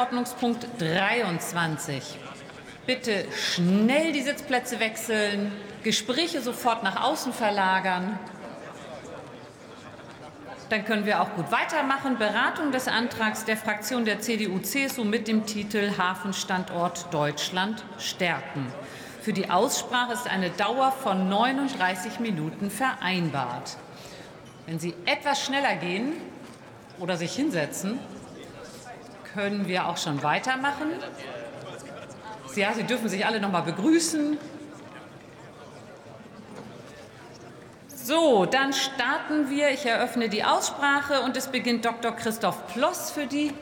Tagesordnungspunkt 23. Bitte schnell die Sitzplätze wechseln, Gespräche sofort nach außen verlagern. Dann können wir auch gut weitermachen. Beratung des Antrags der Fraktion der CDU-CSU mit dem Titel Hafenstandort Deutschland stärken. Für die Aussprache ist eine Dauer von 39 Minuten vereinbart. Wenn Sie etwas schneller gehen oder sich hinsetzen, können wir auch schon weitermachen. Ja, Sie dürfen sich alle noch mal begrüßen. So, dann starten wir. Ich eröffne die Aussprache und es beginnt Dr. Christoph Ploss für die